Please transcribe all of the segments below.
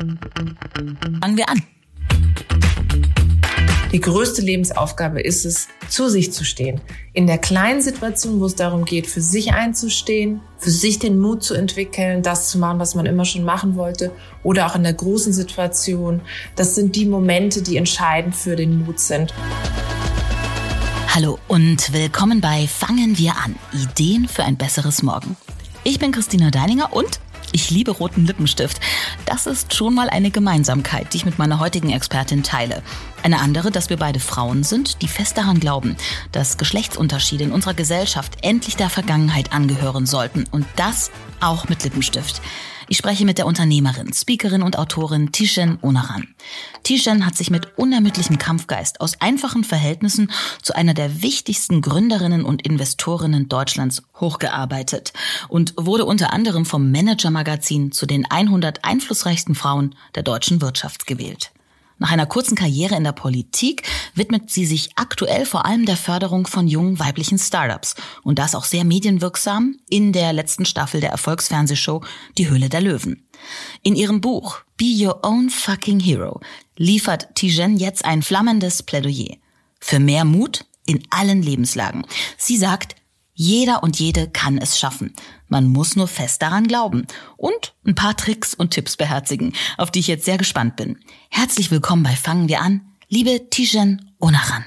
Fangen wir an. Die größte Lebensaufgabe ist es, zu sich zu stehen. In der kleinen Situation, wo es darum geht, für sich einzustehen, für sich den Mut zu entwickeln, das zu machen, was man immer schon machen wollte, oder auch in der großen Situation. Das sind die Momente, die entscheidend für den Mut sind. Hallo und willkommen bei Fangen wir an. Ideen für ein besseres Morgen. Ich bin Christina Deininger und ich liebe roten Lippenstift. Das ist schon mal eine Gemeinsamkeit, die ich mit meiner heutigen Expertin teile. Eine andere, dass wir beide Frauen sind, die fest daran glauben, dass Geschlechtsunterschiede in unserer Gesellschaft endlich der Vergangenheit angehören sollten. Und das auch mit Lippenstift. Ich spreche mit der Unternehmerin, Speakerin und Autorin Tishen Onaran. Tishen hat sich mit unermüdlichem Kampfgeist aus einfachen Verhältnissen zu einer der wichtigsten Gründerinnen und Investorinnen Deutschlands hochgearbeitet und wurde unter anderem vom Manager Magazin zu den 100 einflussreichsten Frauen der deutschen Wirtschaft gewählt. Nach einer kurzen Karriere in der Politik widmet sie sich aktuell vor allem der Förderung von jungen weiblichen Startups und das auch sehr medienwirksam in der letzten Staffel der Erfolgsfernsehshow Die Höhle der Löwen. In ihrem Buch Be Your Own Fucking Hero liefert Tijen jetzt ein flammendes Plädoyer für mehr Mut in allen Lebenslagen. Sie sagt, jeder und jede kann es schaffen. Man muss nur fest daran glauben und ein paar Tricks und Tipps beherzigen, auf die ich jetzt sehr gespannt bin. Herzlich willkommen bei Fangen wir an, liebe Tijen Onaran.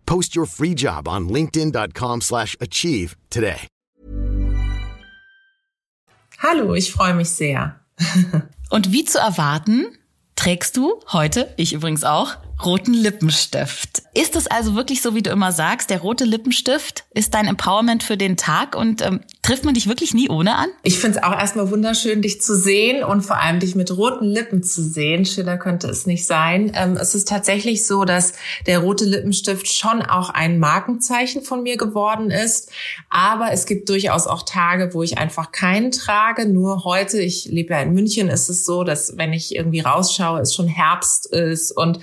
Post your free job on linkedin.com/achieve today. Hallo, ich freue mich sehr. Und wie zu erwarten, trägst du heute, ich übrigens auch, roten Lippenstift. Ist es also wirklich so, wie du immer sagst, der rote Lippenstift ist dein Empowerment für den Tag und ähm, trifft man dich wirklich nie ohne an? Ich finde es auch erstmal wunderschön, dich zu sehen und vor allem dich mit roten Lippen zu sehen. Schiller könnte es nicht sein. Ähm, es ist tatsächlich so, dass der rote Lippenstift schon auch ein Markenzeichen von mir geworden ist. Aber es gibt durchaus auch Tage, wo ich einfach keinen trage. Nur heute, ich lebe ja in München, ist es so, dass wenn ich irgendwie rausschaue, es schon Herbst ist und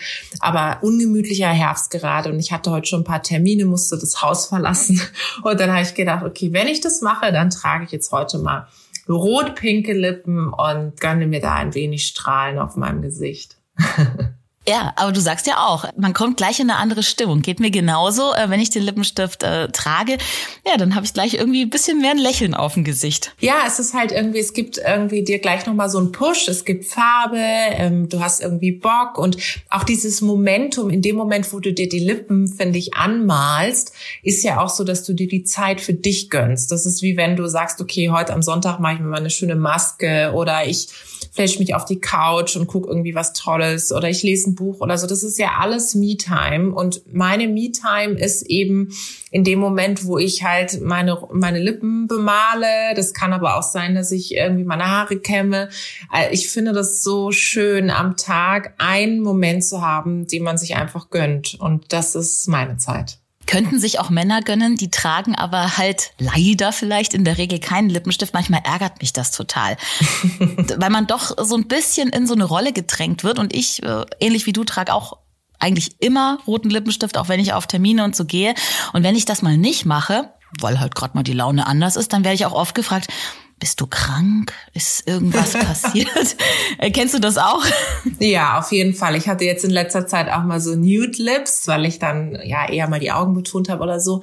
aber ungemütlicher Herbst gerade und ich hatte heute schon ein paar Termine, musste das Haus verlassen und dann habe ich gedacht, okay, wenn ich das mache, dann trage ich jetzt heute mal rot-pinke Lippen und gönne mir da ein wenig Strahlen auf meinem Gesicht. Ja, aber du sagst ja auch, man kommt gleich in eine andere Stimmung. Geht mir genauso, äh, wenn ich den Lippenstift äh, trage. Ja, dann habe ich gleich irgendwie ein bisschen mehr ein Lächeln auf dem Gesicht. Ja, es ist halt irgendwie, es gibt irgendwie dir gleich nochmal so einen Push. Es gibt Farbe, ähm, du hast irgendwie Bock und auch dieses Momentum, in dem Moment, wo du dir die Lippen, finde ich, anmalst, ist ja auch so, dass du dir die Zeit für dich gönnst. Das ist wie wenn du sagst, okay, heute am Sonntag mache ich mir mal eine schöne Maske oder ich flash mich auf die Couch und guck irgendwie was Tolles oder ich lese ein Buch oder so. Das ist ja alles Me-Time. Und meine Me-Time ist eben in dem Moment, wo ich halt meine, meine Lippen bemale. Das kann aber auch sein, dass ich irgendwie meine Haare kämme. Äh, ich finde das so schön, am Tag einen Moment zu haben, den man sich einfach gönnt. Und das ist meine Zeit könnten sich auch Männer gönnen, die tragen aber halt leider vielleicht in der Regel keinen Lippenstift. Manchmal ärgert mich das total, weil man doch so ein bisschen in so eine Rolle gedrängt wird. Und ich, äh, ähnlich wie du, trage auch eigentlich immer roten Lippenstift, auch wenn ich auf Termine und so gehe. Und wenn ich das mal nicht mache, weil halt gerade mal die Laune anders ist, dann werde ich auch oft gefragt, bist du krank? Ist irgendwas passiert? Äh, kennst du das auch? Ja, auf jeden Fall. Ich hatte jetzt in letzter Zeit auch mal so Nude Lips, weil ich dann ja eher mal die Augen betont habe oder so.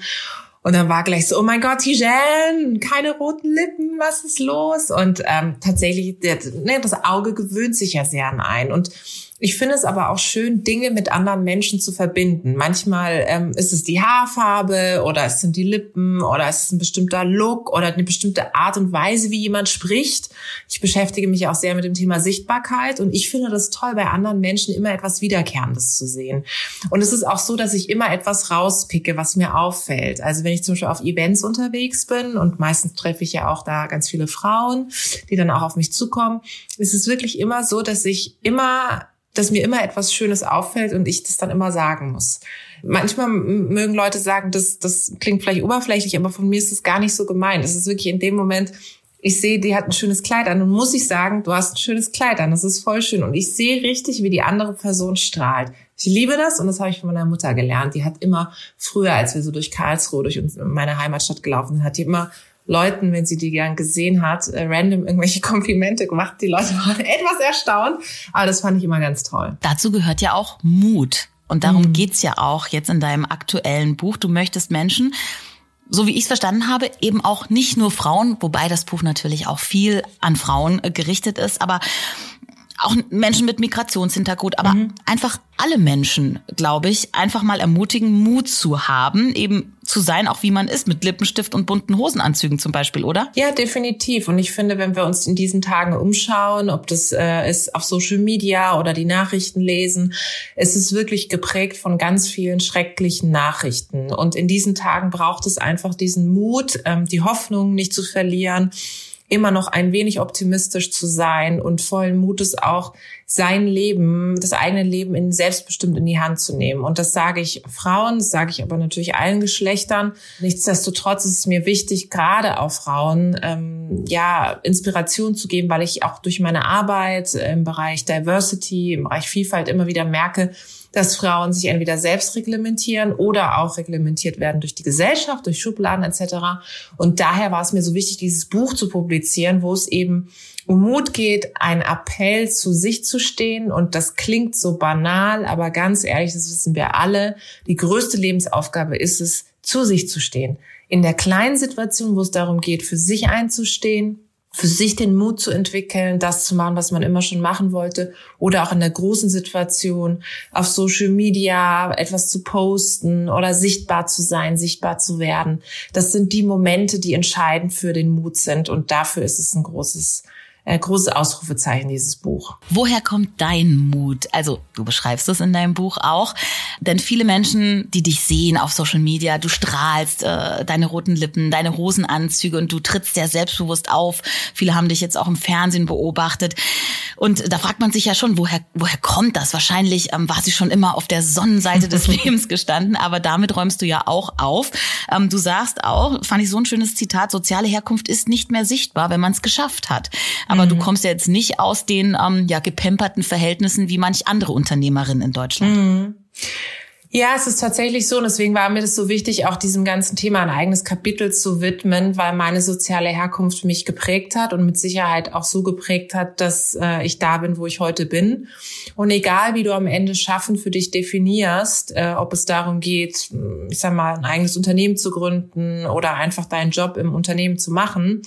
Und dann war gleich so, oh mein Gott, Tijen, keine roten Lippen, was ist los? Und ähm, tatsächlich, ne, das Auge gewöhnt sich ja sehr an ein. Und ich finde es aber auch schön, Dinge mit anderen Menschen zu verbinden. Manchmal ähm, ist es die Haarfarbe oder es sind die Lippen oder es ist ein bestimmter Look oder eine bestimmte Art und Weise, wie jemand spricht. Ich beschäftige mich auch sehr mit dem Thema Sichtbarkeit und ich finde das toll, bei anderen Menschen immer etwas Wiederkehrendes zu sehen. Und es ist auch so, dass ich immer etwas rauspicke, was mir auffällt. Also wenn ich zum Beispiel auf Events unterwegs bin und meistens treffe ich ja auch da ganz viele Frauen, die dann auch auf mich zukommen, ist es wirklich immer so, dass ich immer dass mir immer etwas Schönes auffällt und ich das dann immer sagen muss. Manchmal mögen Leute sagen, das, das klingt vielleicht oberflächlich, aber von mir ist es gar nicht so gemeint. Es ist wirklich in dem Moment, ich sehe, die hat ein schönes Kleid an und muss ich sagen, du hast ein schönes Kleid an, das ist voll schön. Und ich sehe richtig, wie die andere Person strahlt. Ich liebe das und das habe ich von meiner Mutter gelernt. Die hat immer früher, als wir so durch Karlsruhe, durch meine Heimatstadt gelaufen sind, hat die immer Leuten, wenn sie die gern gesehen hat, äh, random irgendwelche Komplimente gemacht. Die Leute waren etwas erstaunt, aber das fand ich immer ganz toll. Dazu gehört ja auch Mut. Und darum mhm. geht's ja auch jetzt in deinem aktuellen Buch. Du möchtest Menschen so wie ich es verstanden habe, eben auch nicht nur Frauen, wobei das Buch natürlich auch viel an Frauen äh, gerichtet ist, aber auch Menschen mit Migrationshintergrund, aber mhm. einfach alle Menschen, glaube ich, einfach mal ermutigen, Mut zu haben, eben zu sein, auch wie man ist, mit Lippenstift und bunten Hosenanzügen zum Beispiel, oder? Ja, definitiv. Und ich finde, wenn wir uns in diesen Tagen umschauen, ob das äh, ist auf Social Media oder die Nachrichten lesen, es ist wirklich geprägt von ganz vielen schrecklichen Nachrichten. Und in diesen Tagen braucht es einfach diesen Mut, ähm, die Hoffnung nicht zu verlieren immer noch ein wenig optimistisch zu sein und vollen Mutes auch sein Leben, das eigene Leben in selbstbestimmt in die Hand zu nehmen. Und das sage ich Frauen, das sage ich aber natürlich allen Geschlechtern. Nichtsdestotrotz ist es mir wichtig, gerade auch Frauen, ähm, ja, Inspiration zu geben, weil ich auch durch meine Arbeit im Bereich Diversity, im Bereich Vielfalt immer wieder merke, dass Frauen sich entweder selbst reglementieren oder auch reglementiert werden durch die Gesellschaft, durch Schubladen etc. Und daher war es mir so wichtig, dieses Buch zu publizieren, wo es eben um Mut geht, ein Appell zu sich zu stehen. Und das klingt so banal, aber ganz ehrlich, das wissen wir alle. Die größte Lebensaufgabe ist es, zu sich zu stehen. In der kleinen Situation, wo es darum geht, für sich einzustehen, für sich den Mut zu entwickeln, das zu machen, was man immer schon machen wollte, oder auch in der großen Situation auf Social Media etwas zu posten oder sichtbar zu sein, sichtbar zu werden. Das sind die Momente, die entscheidend für den Mut sind und dafür ist es ein großes äh, großes Ausrufezeichen, dieses Buch. Woher kommt dein Mut? Also du beschreibst es in deinem Buch auch, denn viele Menschen, die dich sehen auf Social Media, du strahlst, äh, deine roten Lippen, deine Hosenanzüge und du trittst sehr selbstbewusst auf. Viele haben dich jetzt auch im Fernsehen beobachtet. Und da fragt man sich ja schon, woher, woher kommt das? Wahrscheinlich ähm, war sie schon immer auf der Sonnenseite des Lebens gestanden, aber damit räumst du ja auch auf. Ähm, du sagst auch, fand ich so ein schönes Zitat, soziale Herkunft ist nicht mehr sichtbar, wenn man es geschafft hat. Aber mhm. du kommst ja jetzt nicht aus den ähm, ja gepemperten Verhältnissen wie manch andere Unternehmerin in Deutschland. Mhm. Ja, es ist tatsächlich so. Und deswegen war mir das so wichtig, auch diesem ganzen Thema ein eigenes Kapitel zu widmen, weil meine soziale Herkunft mich geprägt hat und mit Sicherheit auch so geprägt hat, dass äh, ich da bin, wo ich heute bin. Und egal, wie du am Ende Schaffen für dich definierst, äh, ob es darum geht, ich sag mal, ein eigenes Unternehmen zu gründen oder einfach deinen Job im Unternehmen zu machen,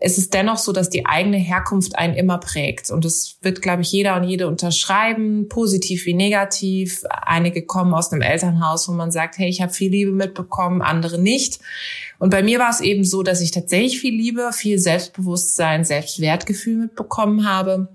es ist dennoch so, dass die eigene Herkunft einen immer prägt. Und das wird, glaube ich, jeder und jede unterschreiben, positiv wie negativ. Einige kommen aus einem Elternhaus, wo man sagt, hey, ich habe viel Liebe mitbekommen, andere nicht. Und bei mir war es eben so, dass ich tatsächlich viel Liebe, viel Selbstbewusstsein, Selbstwertgefühl mitbekommen habe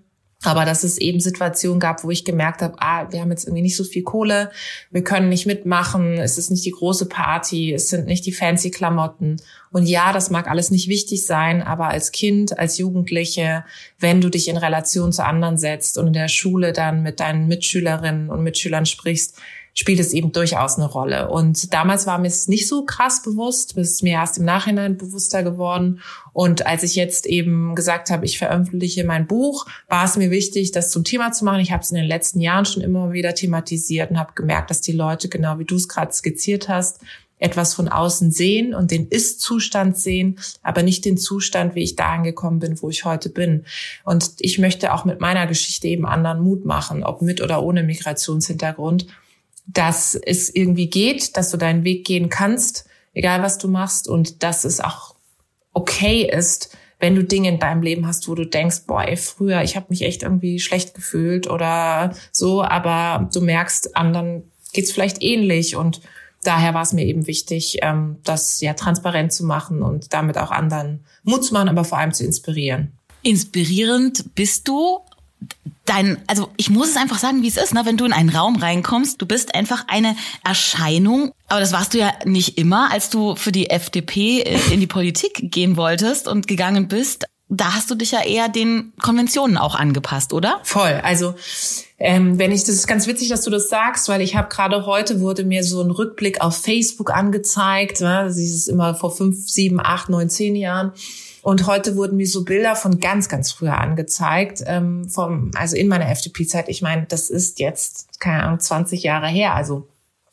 aber dass es eben Situationen gab, wo ich gemerkt habe, ah, wir haben jetzt irgendwie nicht so viel Kohle, wir können nicht mitmachen, es ist nicht die große Party, es sind nicht die fancy Klamotten. Und ja, das mag alles nicht wichtig sein, aber als Kind, als Jugendliche, wenn du dich in Relation zu anderen setzt und in der Schule dann mit deinen Mitschülerinnen und Mitschülern sprichst, spielt es eben durchaus eine Rolle. Und damals war mir es nicht so krass bewusst, es ist mir erst im Nachhinein bewusster geworden. Und als ich jetzt eben gesagt habe, ich veröffentliche mein Buch, war es mir wichtig, das zum Thema zu machen. Ich habe es in den letzten Jahren schon immer wieder thematisiert und habe gemerkt, dass die Leute, genau wie du es gerade skizziert hast, etwas von außen sehen und den Ist-Zustand sehen, aber nicht den Zustand, wie ich da angekommen bin, wo ich heute bin. Und ich möchte auch mit meiner Geschichte eben anderen Mut machen, ob mit oder ohne Migrationshintergrund dass es irgendwie geht, dass du deinen Weg gehen kannst, egal was du machst und dass es auch okay ist, wenn du Dinge in deinem Leben hast, wo du denkst, boah, ey, früher, ich habe mich echt irgendwie schlecht gefühlt oder so, aber du merkst, anderen geht's vielleicht ähnlich und daher war es mir eben wichtig, ähm, das ja transparent zu machen und damit auch anderen Mut zu machen, aber vor allem zu inspirieren. Inspirierend bist du dein, also ich muss es einfach sagen, wie es ist, ne? wenn du in einen Raum reinkommst, du bist einfach eine Erscheinung. Aber das warst du ja nicht immer, als du für die FDP in die Politik gehen wolltest und gegangen bist. Da hast du dich ja eher den Konventionen auch angepasst, oder? Voll. Also ähm, wenn ich das ist ganz witzig, dass du das sagst, weil ich habe gerade heute wurde mir so ein Rückblick auf Facebook angezeigt. Ne? Das ist immer vor fünf, sieben, acht, neun, zehn Jahren. Und heute wurden mir so Bilder von ganz, ganz früher angezeigt, ähm, vom, also in meiner FDP-Zeit. Ich meine, das ist jetzt, keine Ahnung, 20 Jahre her, also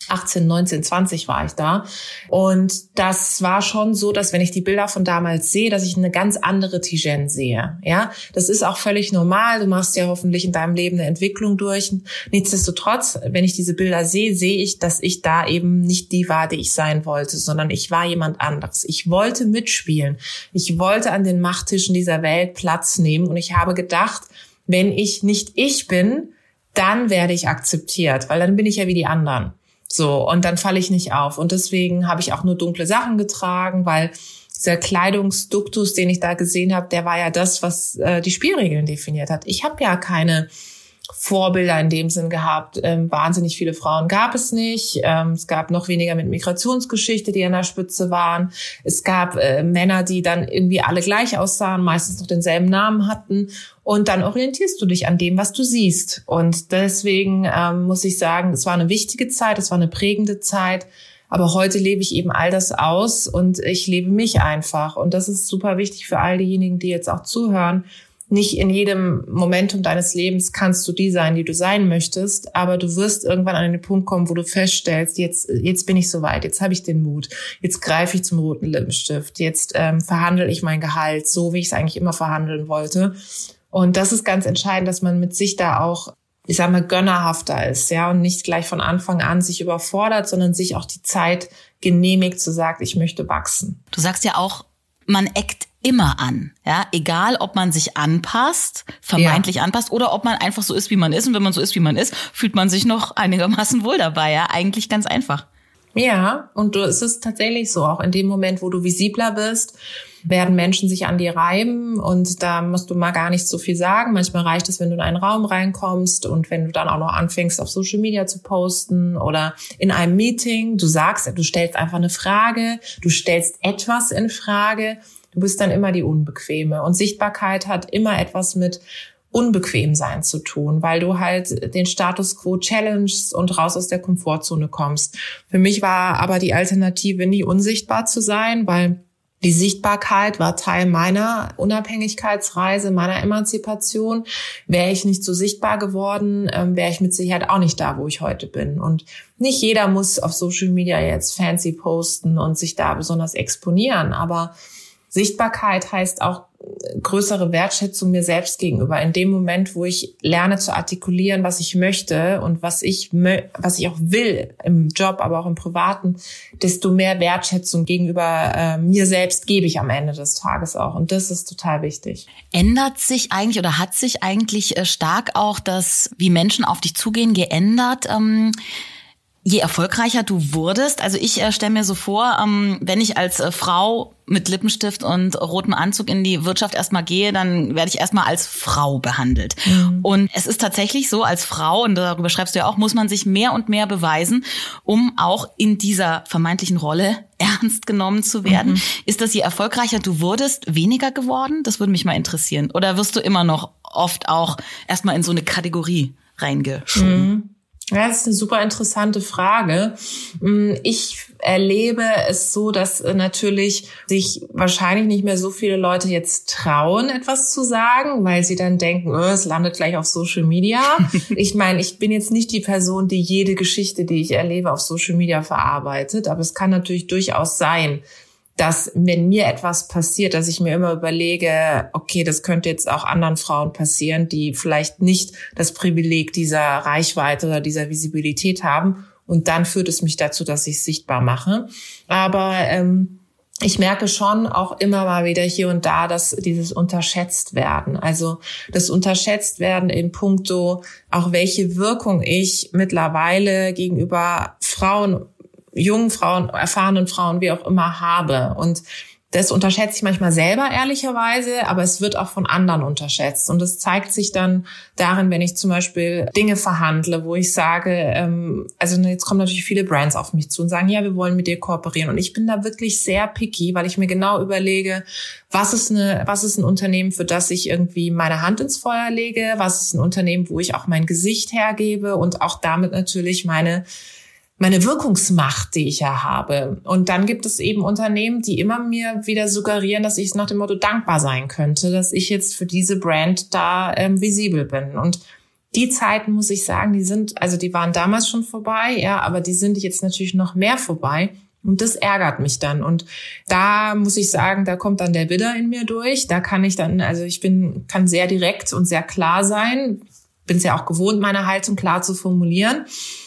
18, 19, 20 war ich da. Und das war schon so, dass wenn ich die Bilder von damals sehe, dass ich eine ganz andere Tijen sehe. Ja, das ist auch völlig normal. Du machst ja hoffentlich in deinem Leben eine Entwicklung durch. Nichtsdestotrotz, wenn ich diese Bilder sehe, sehe ich, dass ich da eben nicht die war, die ich sein wollte, sondern ich war jemand anderes. Ich wollte mitspielen. Ich wollte an den Machttischen dieser Welt Platz nehmen. Und ich habe gedacht, wenn ich nicht ich bin, dann werde ich akzeptiert, weil dann bin ich ja wie die anderen. So, und dann falle ich nicht auf. Und deswegen habe ich auch nur dunkle Sachen getragen, weil dieser Kleidungsduktus, den ich da gesehen habe, der war ja das, was äh, die Spielregeln definiert hat. Ich habe ja keine Vorbilder in dem Sinn gehabt. Ähm, wahnsinnig viele Frauen gab es nicht. Ähm, es gab noch weniger mit Migrationsgeschichte, die an der Spitze waren. Es gab äh, Männer, die dann irgendwie alle gleich aussahen, meistens noch denselben Namen hatten. Und dann orientierst du dich an dem, was du siehst. Und deswegen ähm, muss ich sagen, es war eine wichtige Zeit, es war eine prägende Zeit. Aber heute lebe ich eben all das aus und ich lebe mich einfach. Und das ist super wichtig für all diejenigen, die jetzt auch zuhören nicht in jedem Momentum deines Lebens kannst du die sein, die du sein möchtest, aber du wirst irgendwann an den Punkt kommen, wo du feststellst, jetzt, jetzt bin ich soweit, jetzt habe ich den Mut, jetzt greife ich zum roten Lippenstift, jetzt ähm, verhandle ich mein Gehalt so, wie ich es eigentlich immer verhandeln wollte. Und das ist ganz entscheidend, dass man mit sich da auch ich sag mal, gönnerhafter ist, ja, und nicht gleich von Anfang an sich überfordert, sondern sich auch die Zeit genehmigt zu sagen, ich möchte wachsen. Du sagst ja auch, man eckt immer an. Ja, egal ob man sich anpasst, vermeintlich ja. anpasst oder ob man einfach so ist, wie man ist. Und wenn man so ist, wie man ist, fühlt man sich noch einigermaßen wohl dabei. Ja, eigentlich ganz einfach. Ja, und du, es ist tatsächlich so, auch in dem Moment, wo du visibler bist, werden Menschen sich an dir reiben und da musst du mal gar nicht so viel sagen. Manchmal reicht es, wenn du in einen Raum reinkommst und wenn du dann auch noch anfängst, auf Social Media zu posten oder in einem Meeting, du sagst, du stellst einfach eine Frage, du stellst etwas in Frage, du bist dann immer die Unbequeme. Und Sichtbarkeit hat immer etwas mit unbequem sein zu tun, weil du halt den Status quo challengest und raus aus der Komfortzone kommst. Für mich war aber die Alternative nie unsichtbar zu sein, weil die Sichtbarkeit war Teil meiner Unabhängigkeitsreise, meiner Emanzipation. Wäre ich nicht so sichtbar geworden, ähm, wäre ich mit Sicherheit auch nicht da, wo ich heute bin. Und nicht jeder muss auf Social Media jetzt fancy posten und sich da besonders exponieren, aber Sichtbarkeit heißt auch größere Wertschätzung mir selbst gegenüber. In dem Moment, wo ich lerne zu artikulieren, was ich möchte und was ich, was ich auch will im Job, aber auch im Privaten, desto mehr Wertschätzung gegenüber äh, mir selbst gebe ich am Ende des Tages auch. Und das ist total wichtig. Ändert sich eigentlich oder hat sich eigentlich äh, stark auch das, wie Menschen auf dich zugehen, geändert? Ähm je erfolgreicher du wurdest, also ich äh, stelle mir so vor, ähm, wenn ich als äh, Frau mit Lippenstift und rotem Anzug in die Wirtschaft erstmal gehe, dann werde ich erstmal als Frau behandelt. Mhm. Und es ist tatsächlich so, als Frau, und darüber schreibst du ja auch, muss man sich mehr und mehr beweisen, um auch in dieser vermeintlichen Rolle ernst genommen zu werden. Mhm. Ist das, je erfolgreicher du wurdest, weniger geworden? Das würde mich mal interessieren. Oder wirst du immer noch oft auch erstmal in so eine Kategorie reingeschoben? Mhm. Ja, das ist eine super interessante Frage. Mm, ich erlebe es so, dass äh, natürlich sich wahrscheinlich nicht mehr so viele Leute jetzt trauen, etwas zu sagen, weil sie dann denken, oh, es landet gleich auf Social Media. ich meine, ich bin jetzt nicht die Person, die jede Geschichte, die ich erlebe, auf Social Media verarbeitet, aber es kann natürlich durchaus sein, dass wenn mir etwas passiert, dass ich mir immer überlege, okay, das könnte jetzt auch anderen Frauen passieren, die vielleicht nicht das Privileg dieser Reichweite oder dieser Visibilität haben. Und dann führt es mich dazu, dass ich es sichtbar mache. Aber ähm, ich merke schon auch immer mal wieder hier und da, dass dieses unterschätzt werden. Also das unterschätzt werden in puncto auch welche Wirkung ich mittlerweile gegenüber Frauen jungen Frauen, erfahrenen Frauen, wie auch immer habe. Und Das unterschätze ich manchmal selber ehrlicherweise, aber es wird auch von anderen unterschätzt. Und es zeigt sich dann darin, wenn ich zum Beispiel Dinge verhandle, wo ich sage, ähm, also jetzt kommen natürlich viele Brands auf mich zu und sagen, ja, wir wollen mit dir kooperieren. Und ich bin da wirklich sehr picky, weil ich mir genau überlege, was ist eine, was ist ein Unternehmen, für das ich irgendwie meine Hand ins Feuer lege? Was ist ein Unternehmen, wo ich auch mein Gesicht hergebe und auch damit natürlich meine meine Wirkungsmacht, die ich ja habe. Und dann gibt es eben Unternehmen, die immer mir wieder suggerieren, dass ich nach dem Motto dankbar sein könnte, dass ich jetzt für diese Brand da ähm, visibel bin. Und die Zeiten, muss ich sagen, die sind, also die waren damals schon vorbei, ja, aber die sind jetzt natürlich noch mehr vorbei. Und das ärgert mich dann. Und da muss ich sagen, da kommt dann der Widder in mir durch. Da kann ich dann, also ich bin, kann sehr direkt und sehr klar sein. Bin es ja auch gewohnt, meine Haltung klar zu formulieren.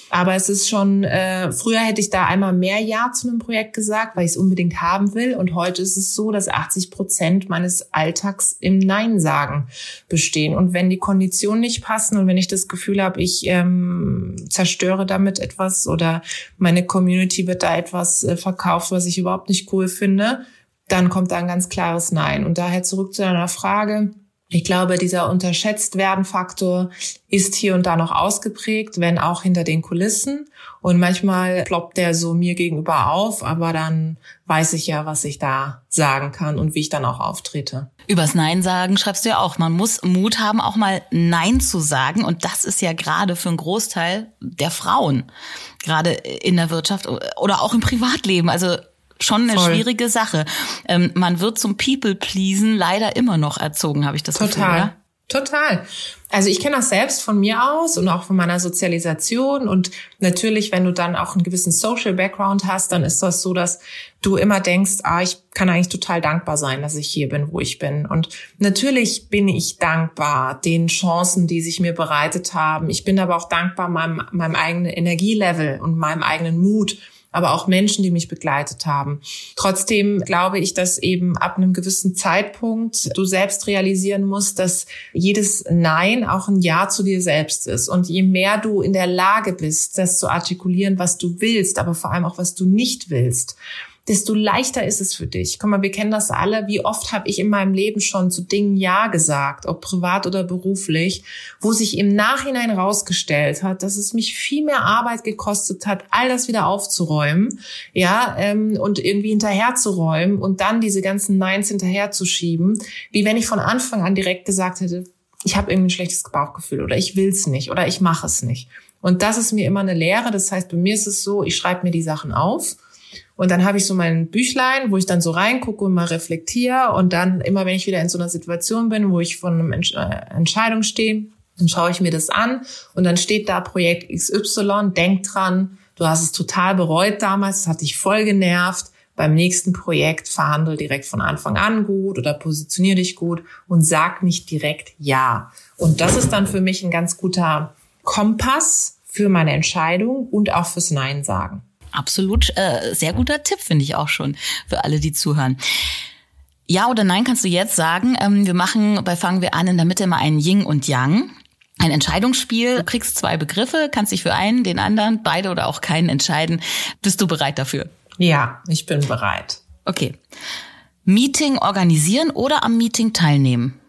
Aber es ist schon, äh, früher hätte ich da einmal mehr Ja zu einem Projekt gesagt, weil ich es unbedingt haben will. Und heute ist es so, dass 80 Prozent meines Alltags im Nein sagen bestehen. Und wenn die Konditionen nicht passen und wenn ich das Gefühl habe, ich ähm, zerstöre damit etwas oder meine Community wird da etwas äh, verkauft, was ich überhaupt nicht cool finde, dann kommt da ein ganz klares Nein. Und daher zurück zu deiner Frage ich glaube, dieser unterschätzt werden Faktor ist hier und da noch ausgeprägt, wenn auch hinter den Kulissen. Und manchmal ploppt der so mir gegenüber auf, aber dann weiß ich ja, was ich da sagen kann und wie ich dann auch auftrete. Übers Nein sagen schreibst du ja auch. Man muss Mut haben, auch mal Nein zu sagen. Und das ist ja gerade für einen Großteil der Frauen, gerade in der Wirtschaft oder auch im Privatleben. Also schon eine Voll. schwierige Sache. Ähm, man wird zum People-Pleasen leider immer noch erzogen, habe ich das Total. Gefühl. Total. Total. Also ich kenne das selbst von mir aus und auch von meiner Sozialisation. Und natürlich, wenn du dann auch einen gewissen Social Background hast, dann ist das so, dass du immer denkst, ah, ich kann eigentlich total dankbar sein, dass ich hier bin, wo ich bin. Und natürlich bin ich dankbar den Chancen, die sich mir bereitet haben. Ich bin aber auch dankbar meinem, meinem eigenen Energielevel und meinem eigenen Mut aber auch Menschen, die mich begleitet haben. Trotzdem glaube ich, dass eben ab einem gewissen Zeitpunkt du selbst realisieren musst, dass jedes Nein auch ein Ja zu dir selbst ist. Und je mehr du in der Lage bist, das zu artikulieren, was du willst, aber vor allem auch, was du nicht willst, desto leichter ist es für dich. Guck mal, wir kennen das alle. Wie oft habe ich in meinem Leben schon zu Dingen Ja gesagt, ob privat oder beruflich, wo sich im Nachhinein rausgestellt hat, dass es mich viel mehr Arbeit gekostet hat, all das wieder aufzuräumen, ja, ähm, und irgendwie hinterherzuräumen und dann diese ganzen Neins hinterherzuschieben, wie wenn ich von Anfang an direkt gesagt hätte, ich habe irgendwie ein schlechtes Bauchgefühl oder ich will's nicht oder ich mache es nicht. Und das ist mir immer eine Lehre. Das heißt, bei mir ist es so, ich schreibe mir die Sachen auf und dann habe ich so mein Büchlein, wo ich dann so reingucke und mal reflektiere. Und dann immer, wenn ich wieder in so einer Situation bin, wo ich vor einer äh, Entscheidung stehe, dann schaue ich mir das an und dann steht da Projekt XY, denk dran, du hast es total bereut damals, es hat dich voll genervt. Beim nächsten Projekt verhandel direkt von Anfang an gut oder positionier dich gut und sag nicht direkt ja. Und das ist dann für mich ein ganz guter Kompass für meine Entscheidung und auch fürs Nein sagen. Absolut, äh, sehr guter Tipp finde ich auch schon für alle, die zuhören. Ja oder nein kannst du jetzt sagen. Ähm, wir machen bei Fangen wir an in der Mitte mal ein Yin und Yang. Ein Entscheidungsspiel. Du kriegst zwei Begriffe, kannst dich für einen, den anderen, beide oder auch keinen entscheiden. Bist du bereit dafür? Ja, ich bin bereit. Okay. Meeting organisieren oder am Meeting teilnehmen?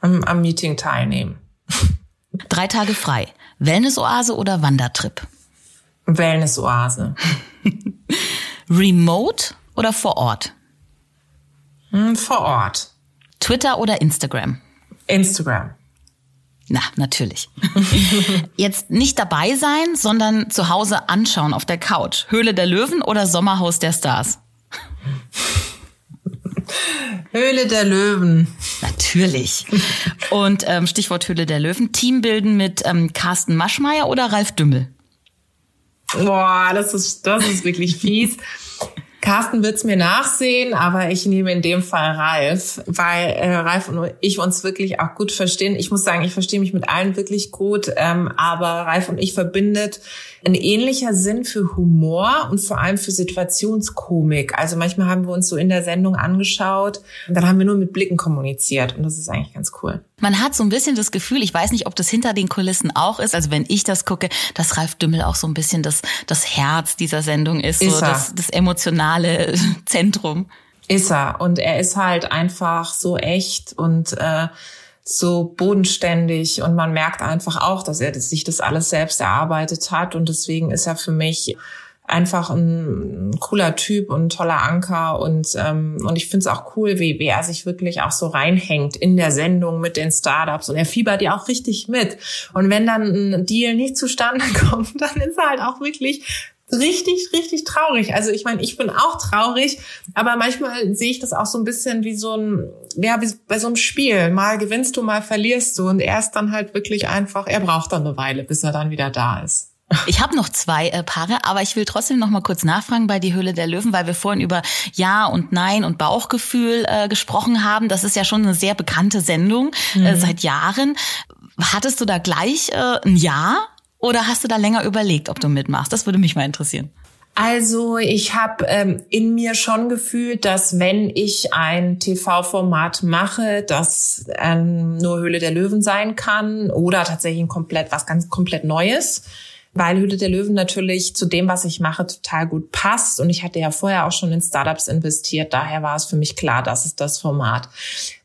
Am, am Meeting teilnehmen. Drei Tage frei. Wellnessoase oder Wandertrip? Wellnessoase. Remote oder vor Ort? Hm, vor Ort. Twitter oder Instagram? Instagram. Na, natürlich. Jetzt nicht dabei sein, sondern zu Hause anschauen auf der Couch. Höhle der Löwen oder Sommerhaus der Stars? Höhle der Löwen. Natürlich. Und ähm, Stichwort Höhle der Löwen. Team bilden mit ähm, Carsten Maschmeyer oder Ralf Dümmel? Boah, das ist, das ist wirklich fies. Carsten wird's mir nachsehen, aber ich nehme in dem Fall Ralf, weil äh, Ralf und ich uns wirklich auch gut verstehen. Ich muss sagen, ich verstehe mich mit allen wirklich gut, ähm, aber Ralf und ich verbindet ein ähnlicher Sinn für Humor und vor allem für Situationskomik. Also manchmal haben wir uns so in der Sendung angeschaut und dann haben wir nur mit Blicken kommuniziert und das ist eigentlich ganz cool. Man hat so ein bisschen das Gefühl, ich weiß nicht, ob das hinter den Kulissen auch ist, also wenn ich das gucke, dass Ralf Dümmel auch so ein bisschen das, das Herz dieser Sendung ist, ist so das, das emotionale Zentrum. Ist er. Und er ist halt einfach so echt und äh, so bodenständig. Und man merkt einfach auch, dass er sich das alles selbst erarbeitet hat. Und deswegen ist er für mich einfach ein, cooler Typ und ein toller Anker. Und ähm, und ich finde es auch cool, wie, wie er sich wirklich auch so reinhängt in der Sendung mit den Startups. Und er fiebert ja auch richtig mit. Und wenn dann ein Deal nicht zustande kommt, dann ist er halt auch wirklich richtig, richtig traurig. Also ich meine, ich bin auch traurig, aber manchmal sehe ich das auch so ein bisschen wie so ein, ja, wie bei so einem Spiel. Mal gewinnst du, mal verlierst du und er ist dann halt wirklich einfach, er braucht dann eine Weile, bis er dann wieder da ist. Ich habe noch zwei äh, Paare, aber ich will trotzdem noch mal kurz nachfragen bei die Höhle der Löwen, weil wir vorhin über Ja und Nein und Bauchgefühl äh, gesprochen haben. Das ist ja schon eine sehr bekannte Sendung äh, mhm. äh, seit Jahren. Hattest du da gleich äh, ein Ja oder hast du da länger überlegt, ob du mitmachst? Das würde mich mal interessieren. Also ich habe ähm, in mir schon gefühlt, dass wenn ich ein TV-Format mache, das ähm, nur Höhle der Löwen sein kann oder tatsächlich ein komplett was ganz komplett Neues, weil Hülle der Löwen natürlich zu dem, was ich mache, total gut passt. Und ich hatte ja vorher auch schon in Startups investiert. Daher war es für mich klar, das ist das Format.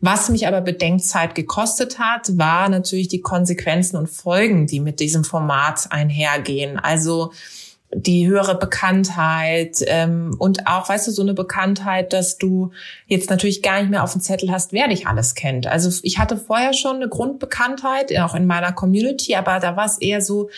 Was mich aber Bedenkzeit gekostet hat, war natürlich die Konsequenzen und Folgen, die mit diesem Format einhergehen. Also die höhere Bekanntheit ähm, und auch, weißt du, so eine Bekanntheit, dass du jetzt natürlich gar nicht mehr auf dem Zettel hast, wer dich alles kennt. Also ich hatte vorher schon eine Grundbekanntheit, auch in meiner Community, aber da war es eher so,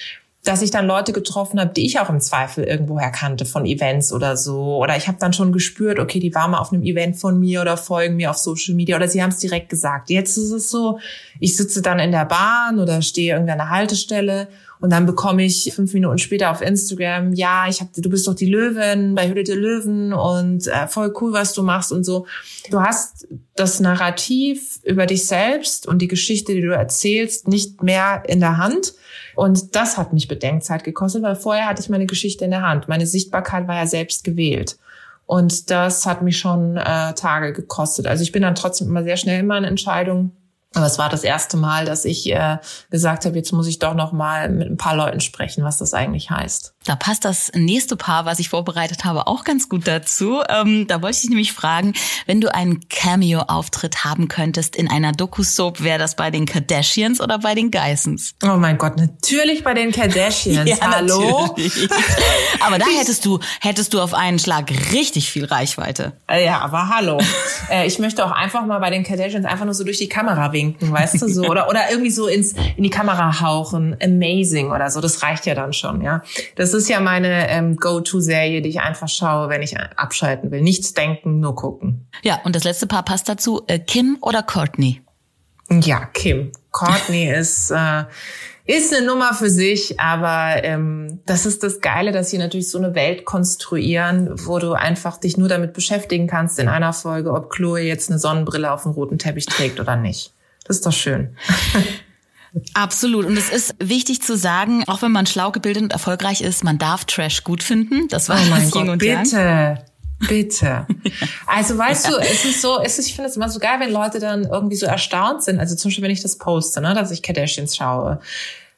dass ich dann Leute getroffen habe, die ich auch im Zweifel irgendwoher kannte von Events oder so. Oder ich habe dann schon gespürt, okay, die waren mal auf einem Event von mir oder folgen mir auf Social Media oder sie haben es direkt gesagt. Jetzt ist es so, ich sitze dann in der Bahn oder stehe irgendeiner Haltestelle und dann bekomme ich fünf Minuten später auf Instagram, ja, ich habe, du bist doch die Löwen bei Höhle der Löwen und äh, voll cool, was du machst und so. Du hast das Narrativ über dich selbst und die Geschichte, die du erzählst, nicht mehr in der Hand und das hat mich Bedenkzeit gekostet, weil vorher hatte ich meine Geschichte in der Hand. Meine Sichtbarkeit war ja selbst gewählt. Und das hat mich schon äh, Tage gekostet. Also ich bin dann trotzdem immer sehr schnell in meinen Entscheidungen aber es war das erste Mal, dass ich äh, gesagt habe, jetzt muss ich doch noch mal mit ein paar Leuten sprechen, was das eigentlich heißt. Da passt das nächste Paar, was ich vorbereitet habe, auch ganz gut dazu. Ähm, da wollte ich dich nämlich fragen, wenn du einen Cameo-Auftritt haben könntest in einer Doku-Soap, wäre das bei den Kardashians oder bei den Geissens? Oh mein Gott, natürlich bei den Kardashians. ja, Hallo? Aber da hättest du, hättest du auf einen Schlag richtig viel Reichweite. Äh, ja, aber hallo. Äh, ich möchte auch einfach mal bei den Kardashians einfach nur so durch die Kamera winken, weißt du, so oder oder irgendwie so ins in die Kamera hauchen, amazing oder so, das reicht ja dann schon, ja. Das ist ja meine ähm, Go-to-Serie, die ich einfach schaue, wenn ich abschalten will. Nichts denken, nur gucken. Ja, und das letzte Paar passt dazu, äh, Kim oder Courtney? Ja, Kim. Courtney ist äh, ist eine Nummer für sich, aber ähm, das ist das Geile, dass sie natürlich so eine Welt konstruieren, wo du einfach dich nur damit beschäftigen kannst in einer Folge, ob Chloe jetzt eine Sonnenbrille auf dem roten Teppich trägt oder nicht. Das ist doch schön. Absolut. Und es ist wichtig zu sagen, auch wenn man schlau gebildet und erfolgreich ist, man darf Trash gut finden. Das war oh mein Gott, und bitte. Yang. Bitte. Also weißt ja. du, es ist so, es ist, ich finde es immer so geil, wenn Leute dann irgendwie so erstaunt sind. Also zum Beispiel, wenn ich das poste, ne, dass ich Kardashians schaue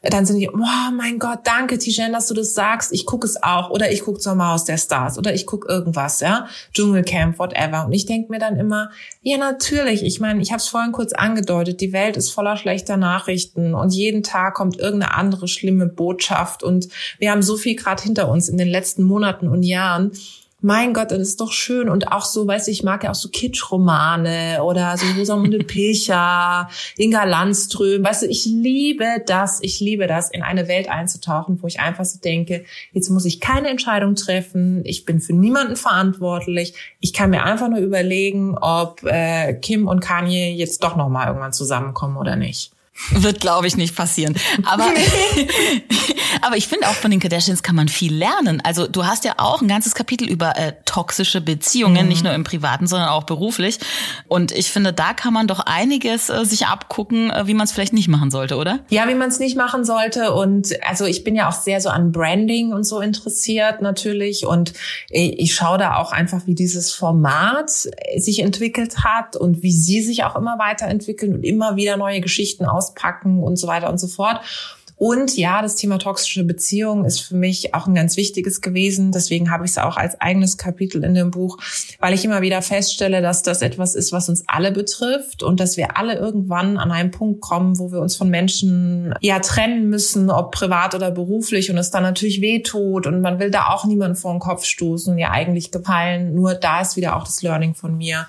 dann sind die, oh mein Gott, danke Tijen, dass du das sagst. Ich gucke es auch oder ich gucke Sommerhaus der Stars oder ich gucke irgendwas, ja, Dschungelcamp, whatever. Und ich denke mir dann immer, ja natürlich. Ich meine, ich habe es vorhin kurz angedeutet. Die Welt ist voller schlechter Nachrichten und jeden Tag kommt irgendeine andere schlimme Botschaft und wir haben so viel gerade hinter uns in den letzten Monaten und Jahren mein Gott, das ist doch schön. Und auch so, weißt du, ich mag ja auch so Kitschromane oder so Rosamunde Pilcher, Inga Landström. Weißt du, ich liebe das, ich liebe das, in eine Welt einzutauchen, wo ich einfach so denke, jetzt muss ich keine Entscheidung treffen, ich bin für niemanden verantwortlich. Ich kann mir einfach nur überlegen, ob äh, Kim und Kanye jetzt doch nochmal irgendwann zusammenkommen oder nicht. Wird, glaube ich, nicht passieren. Aber, aber ich finde auch von den Kardashians kann man viel lernen. Also du hast ja auch ein ganzes Kapitel über äh, toxische Beziehungen, mhm. nicht nur im Privaten, sondern auch beruflich. Und ich finde, da kann man doch einiges äh, sich abgucken, äh, wie man es vielleicht nicht machen sollte, oder? Ja, wie man es nicht machen sollte. Und also ich bin ja auch sehr so an Branding und so interessiert natürlich. Und ich, ich schaue da auch einfach, wie dieses Format sich entwickelt hat und wie sie sich auch immer weiterentwickeln und immer wieder neue Geschichten aus auspacken und so weiter und so fort. Und ja, das Thema toxische Beziehung ist für mich auch ein ganz wichtiges gewesen. Deswegen habe ich es auch als eigenes Kapitel in dem Buch, weil ich immer wieder feststelle, dass das etwas ist, was uns alle betrifft und dass wir alle irgendwann an einen Punkt kommen, wo wir uns von Menschen ja trennen müssen, ob privat oder beruflich und es dann natürlich wehtut und man will da auch niemanden vor den Kopf stoßen und ja eigentlich gefallen. Nur da ist wieder auch das Learning von mir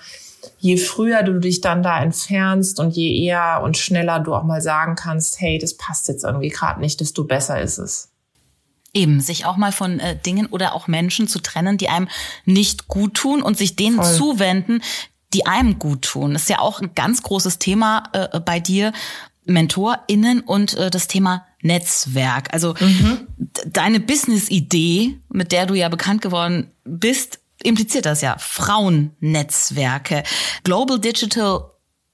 je früher du dich dann da entfernst und je eher und schneller du auch mal sagen kannst, hey, das passt jetzt irgendwie gerade nicht, desto besser ist es. Eben, sich auch mal von äh, Dingen oder auch Menschen zu trennen, die einem nicht gut tun und sich denen Voll. zuwenden, die einem gut tun. Das ist ja auch ein ganz großes Thema äh, bei dir, MentorInnen und äh, das Thema Netzwerk. Also mhm. deine Business-Idee, mit der du ja bekannt geworden bist, impliziert das ja. Frauennetzwerke. Global Digital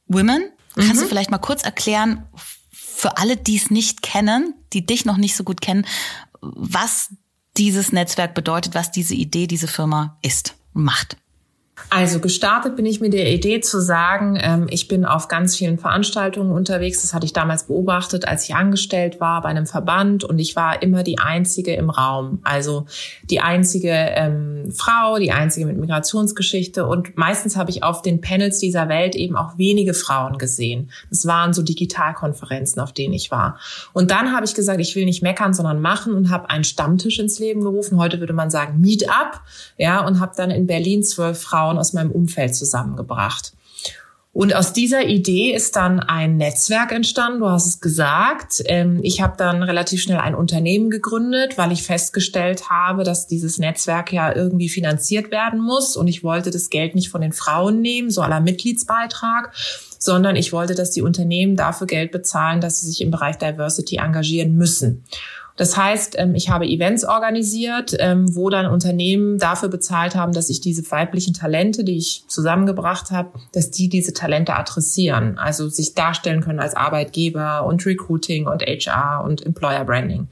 Women. Kannst mhm. du vielleicht mal kurz erklären, für alle, die es nicht kennen, die dich noch nicht so gut kennen, was dieses Netzwerk bedeutet, was diese Idee, diese Firma ist, macht? Also gestartet bin ich mit der Idee zu sagen, ähm, ich bin auf ganz vielen Veranstaltungen unterwegs. Das hatte ich damals beobachtet, als ich angestellt war bei einem Verband und ich war immer die einzige im Raum. Also die einzige ähm, Frau, die einzige mit Migrationsgeschichte und meistens habe ich auf den Panels dieser Welt eben auch wenige Frauen gesehen. Das waren so Digitalkonferenzen, auf denen ich war. Und dann habe ich gesagt, ich will nicht meckern, sondern machen und habe einen Stammtisch ins Leben gerufen. Heute würde man sagen Meetup, ja, und habe dann in Berlin zwölf Frauen Frauen aus meinem Umfeld zusammengebracht. Und aus dieser Idee ist dann ein Netzwerk entstanden, du hast es gesagt. Ähm, ich habe dann relativ schnell ein Unternehmen gegründet, weil ich festgestellt habe, dass dieses Netzwerk ja irgendwie finanziert werden muss. Und ich wollte das Geld nicht von den Frauen nehmen, so aller Mitgliedsbeitrag, sondern ich wollte, dass die Unternehmen dafür Geld bezahlen, dass sie sich im Bereich Diversity engagieren müssen. Das heißt, ähm, ich habe Events organisiert, ähm, wo dann Unternehmen dafür bezahlt haben, dass ich diese weiblichen Talente, die ich zusammengebracht habe, dass die diese Talente adressieren, also sich darstellen können als Arbeitgeber und Recruiting und HR und Employer Branding.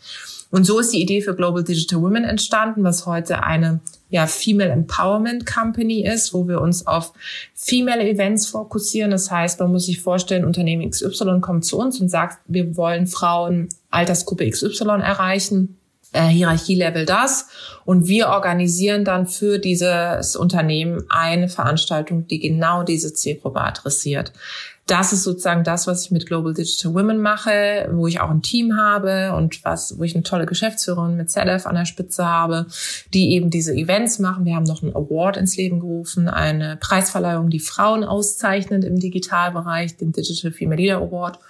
Und so ist die Idee für Global Digital Women entstanden, was heute eine ja, Female Empowerment Company ist, wo wir uns auf Female Events fokussieren. Das heißt, man muss sich vorstellen, Unternehmen XY kommt zu uns und sagt, wir wollen Frauen Altersgruppe XY erreichen, äh, Hierarchielevel das. Und wir organisieren dann für dieses Unternehmen eine Veranstaltung, die genau diese Zielgruppe adressiert. Das ist sozusagen das, was ich mit Global Digital Women mache, wo ich auch ein Team habe und was, wo ich eine tolle Geschäftsführerin mit ZDF an der Spitze habe, die eben diese Events machen. Wir haben noch einen Award ins Leben gerufen, eine Preisverleihung, die Frauen auszeichnet im Digitalbereich, den Digital Female Leader Award.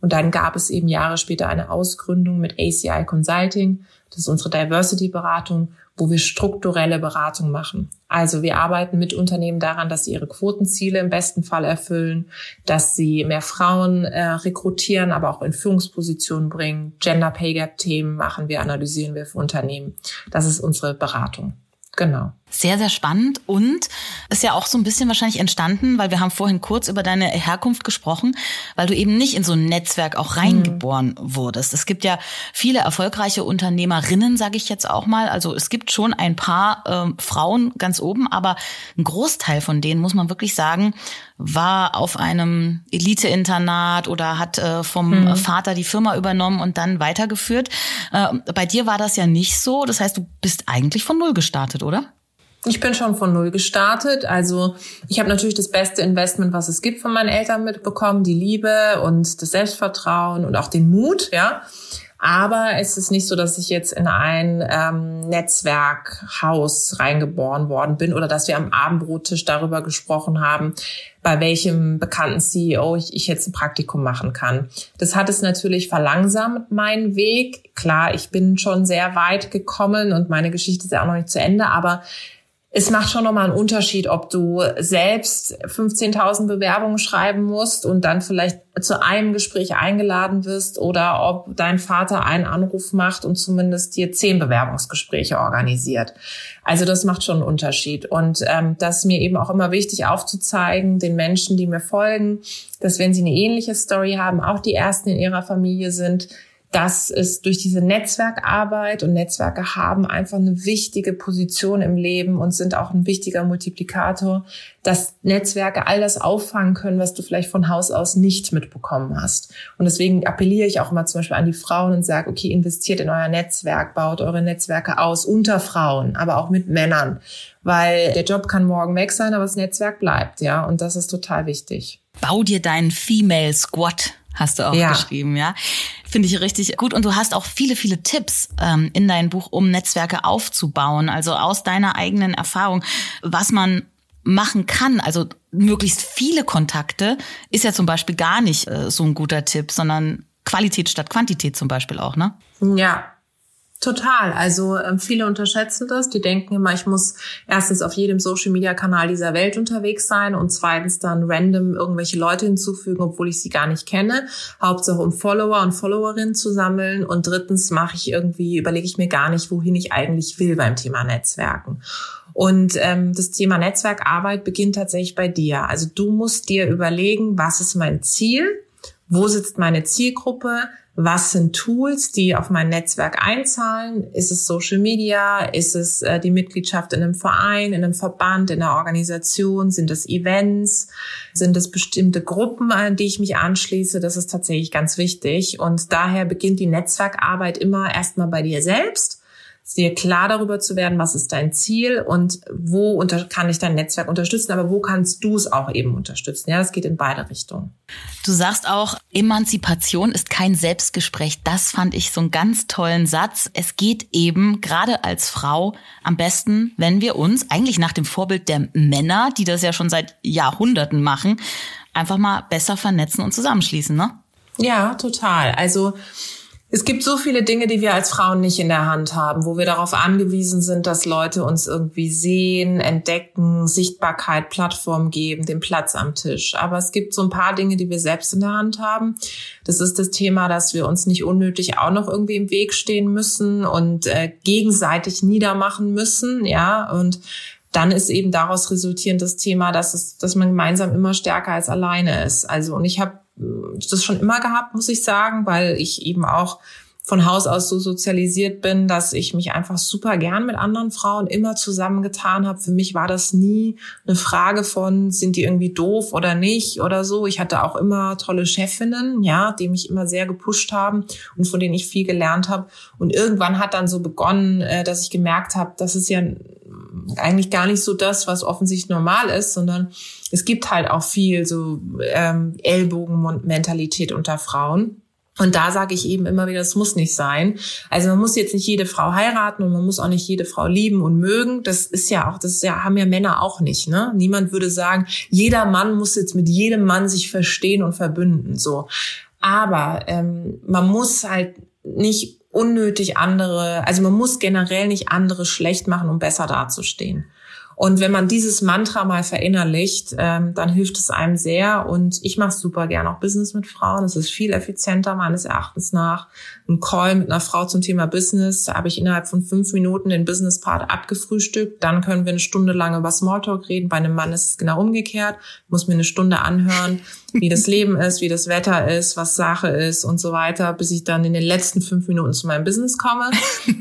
Und dann gab es eben Jahre später eine Ausgründung mit ACI Consulting. Das ist unsere Diversity-Beratung, wo wir strukturelle Beratung machen. Also wir arbeiten mit Unternehmen daran, dass sie ihre Quotenziele im besten Fall erfüllen, dass sie mehr Frauen äh, rekrutieren, aber auch in Führungspositionen bringen. Gender Pay Gap Themen machen wir, analysieren wir für Unternehmen. Das ist unsere Beratung. Genau. Sehr, sehr spannend und ist ja auch so ein bisschen wahrscheinlich entstanden, weil wir haben vorhin kurz über deine Herkunft gesprochen, weil du eben nicht in so ein Netzwerk auch reingeboren mhm. wurdest. Es gibt ja viele erfolgreiche Unternehmerinnen, sage ich jetzt auch mal. Also es gibt schon ein paar ähm, Frauen ganz oben, aber ein Großteil von denen, muss man wirklich sagen, war auf einem Elite-Internat oder hat äh, vom mhm. Vater die Firma übernommen und dann weitergeführt. Äh, bei dir war das ja nicht so. Das heißt, du bist eigentlich von Null gestartet, oder? Ich bin schon von null gestartet. Also ich habe natürlich das beste Investment, was es gibt von meinen Eltern mitbekommen, die Liebe und das Selbstvertrauen und auch den Mut, ja. Aber es ist nicht so, dass ich jetzt in ein ähm, Netzwerkhaus reingeboren worden bin oder dass wir am Abendbrottisch darüber gesprochen haben, bei welchem bekannten CEO ich, ich jetzt ein Praktikum machen kann. Das hat es natürlich verlangsamt, meinen Weg. Klar, ich bin schon sehr weit gekommen und meine Geschichte ist ja auch noch nicht zu Ende, aber es macht schon nochmal einen Unterschied, ob du selbst 15.000 Bewerbungen schreiben musst und dann vielleicht zu einem Gespräch eingeladen wirst oder ob dein Vater einen Anruf macht und zumindest dir zehn Bewerbungsgespräche organisiert. Also das macht schon einen Unterschied. Und ähm, das ist mir eben auch immer wichtig aufzuzeigen, den Menschen, die mir folgen, dass wenn sie eine ähnliche Story haben, auch die ersten in ihrer Familie sind, dass es durch diese Netzwerkarbeit und Netzwerke haben einfach eine wichtige Position im Leben und sind auch ein wichtiger Multiplikator, dass Netzwerke all das auffangen können, was du vielleicht von Haus aus nicht mitbekommen hast. Und deswegen appelliere ich auch immer zum Beispiel an die Frauen und sage, okay, investiert in euer Netzwerk, baut eure Netzwerke aus unter Frauen, aber auch mit Männern, weil der Job kann morgen weg sein, aber das Netzwerk bleibt, ja, und das ist total wichtig. Bau dir deinen Female Squad hast du auch ja. geschrieben, ja. Finde ich richtig gut. Und du hast auch viele, viele Tipps ähm, in deinem Buch, um Netzwerke aufzubauen. Also aus deiner eigenen Erfahrung, was man machen kann. Also möglichst viele Kontakte ist ja zum Beispiel gar nicht äh, so ein guter Tipp, sondern Qualität statt Quantität zum Beispiel auch, ne? Ja, Total. Also ähm, viele unterschätzen das. Die denken immer, ich muss erstens auf jedem Social-Media-Kanal dieser Welt unterwegs sein und zweitens dann random irgendwelche Leute hinzufügen, obwohl ich sie gar nicht kenne. Hauptsache um Follower und Followerinnen zu sammeln. Und drittens mache ich irgendwie, überlege ich mir gar nicht, wohin ich eigentlich will beim Thema Netzwerken. Und ähm, das Thema Netzwerkarbeit beginnt tatsächlich bei dir. Also du musst dir überlegen, was ist mein Ziel? Wo sitzt meine Zielgruppe? Was sind Tools, die auf mein Netzwerk einzahlen? Ist es Social Media? Ist es äh, die Mitgliedschaft in einem Verein, in einem Verband, in einer Organisation? Sind es Events? Sind es bestimmte Gruppen, an die ich mich anschließe? Das ist tatsächlich ganz wichtig. Und daher beginnt die Netzwerkarbeit immer erstmal bei dir selbst dir klar darüber zu werden, was ist dein Ziel und wo unter, kann ich dein Netzwerk unterstützen, aber wo kannst du es auch eben unterstützen. Ja, das geht in beide Richtungen. Du sagst auch, Emanzipation ist kein Selbstgespräch. Das fand ich so einen ganz tollen Satz. Es geht eben gerade als Frau am besten, wenn wir uns eigentlich nach dem Vorbild der Männer, die das ja schon seit Jahrhunderten machen, einfach mal besser vernetzen und zusammenschließen, ne? Ja, total. Also es gibt so viele Dinge, die wir als Frauen nicht in der Hand haben, wo wir darauf angewiesen sind, dass Leute uns irgendwie sehen, entdecken, Sichtbarkeit, Plattform geben, den Platz am Tisch. Aber es gibt so ein paar Dinge, die wir selbst in der Hand haben. Das ist das Thema, dass wir uns nicht unnötig auch noch irgendwie im Weg stehen müssen und äh, gegenseitig niedermachen müssen, ja, und dann ist eben daraus resultierend das Thema, dass es, dass man gemeinsam immer stärker als alleine ist. Also und ich habe das schon immer gehabt, muss ich sagen, weil ich eben auch von Haus aus so sozialisiert bin, dass ich mich einfach super gern mit anderen Frauen immer zusammengetan habe. Für mich war das nie eine Frage von, sind die irgendwie doof oder nicht oder so. Ich hatte auch immer tolle Chefinnen, ja, die mich immer sehr gepusht haben und von denen ich viel gelernt habe. Und irgendwann hat dann so begonnen, äh, dass ich gemerkt habe, das ist ja eigentlich gar nicht so das, was offensichtlich normal ist, sondern es gibt halt auch viel so ähm, Ellbogenmentalität unter Frauen. Und da sage ich eben immer wieder, es muss nicht sein. Also man muss jetzt nicht jede Frau heiraten und man muss auch nicht jede Frau lieben und mögen. Das ist ja auch, das ja, haben ja Männer auch nicht. Ne? Niemand würde sagen, jeder Mann muss jetzt mit jedem Mann sich verstehen und verbünden. So, aber ähm, man muss halt nicht unnötig andere, also man muss generell nicht andere schlecht machen, um besser dazustehen. Und wenn man dieses Mantra mal verinnerlicht, ähm, dann hilft es einem sehr. Und ich mache super gern auch Business mit Frauen. Es ist viel effizienter meines Erachtens nach. Ein Call mit einer Frau zum Thema Business, habe ich innerhalb von fünf Minuten den Business-Part abgefrühstückt. Dann können wir eine Stunde lang über Smalltalk reden. Bei einem Mann ist es genau umgekehrt. Ich muss mir eine Stunde anhören, wie das Leben ist, wie das Wetter ist, was Sache ist und so weiter, bis ich dann in den letzten fünf Minuten zu meinem Business komme.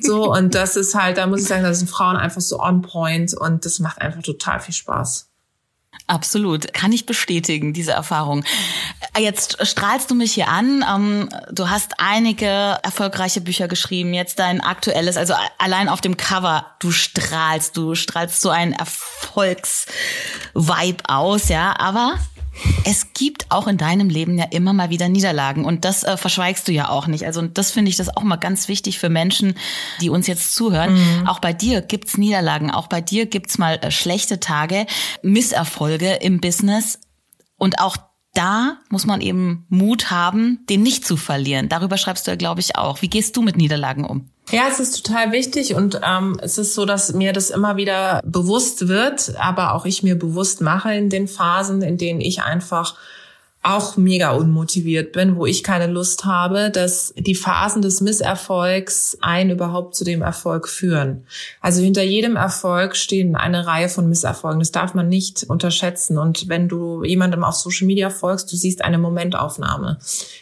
So, und das ist halt, da muss ich sagen, da sind Frauen einfach so on point und das macht einfach total viel Spaß. Absolut, kann ich bestätigen, diese Erfahrung. Jetzt strahlst du mich hier an. Ähm, du hast einige erfolgreiche Bücher geschrieben, jetzt dein aktuelles, also allein auf dem Cover, du strahlst, du strahlst so einen Erfolgsvibe aus, ja, aber es gibt auch in deinem Leben ja immer mal wieder Niederlagen und das äh, verschweigst du ja auch nicht. Also das finde ich das auch mal ganz wichtig für Menschen, die uns jetzt zuhören. Mhm. Auch bei dir gibt's Niederlagen, auch bei dir gibt's mal äh, schlechte Tage, Misserfolge im Business und auch da muss man eben Mut haben, den nicht zu verlieren. Darüber schreibst du ja, glaube ich, auch. Wie gehst du mit Niederlagen um? Ja, es ist total wichtig und ähm, es ist so, dass mir das immer wieder bewusst wird, aber auch ich mir bewusst mache in den Phasen, in denen ich einfach auch mega unmotiviert bin, wo ich keine Lust habe, dass die Phasen des Misserfolgs einen überhaupt zu dem Erfolg führen. Also hinter jedem Erfolg stehen eine Reihe von Misserfolgen. Das darf man nicht unterschätzen. Und wenn du jemandem auf Social Media folgst, du siehst eine Momentaufnahme.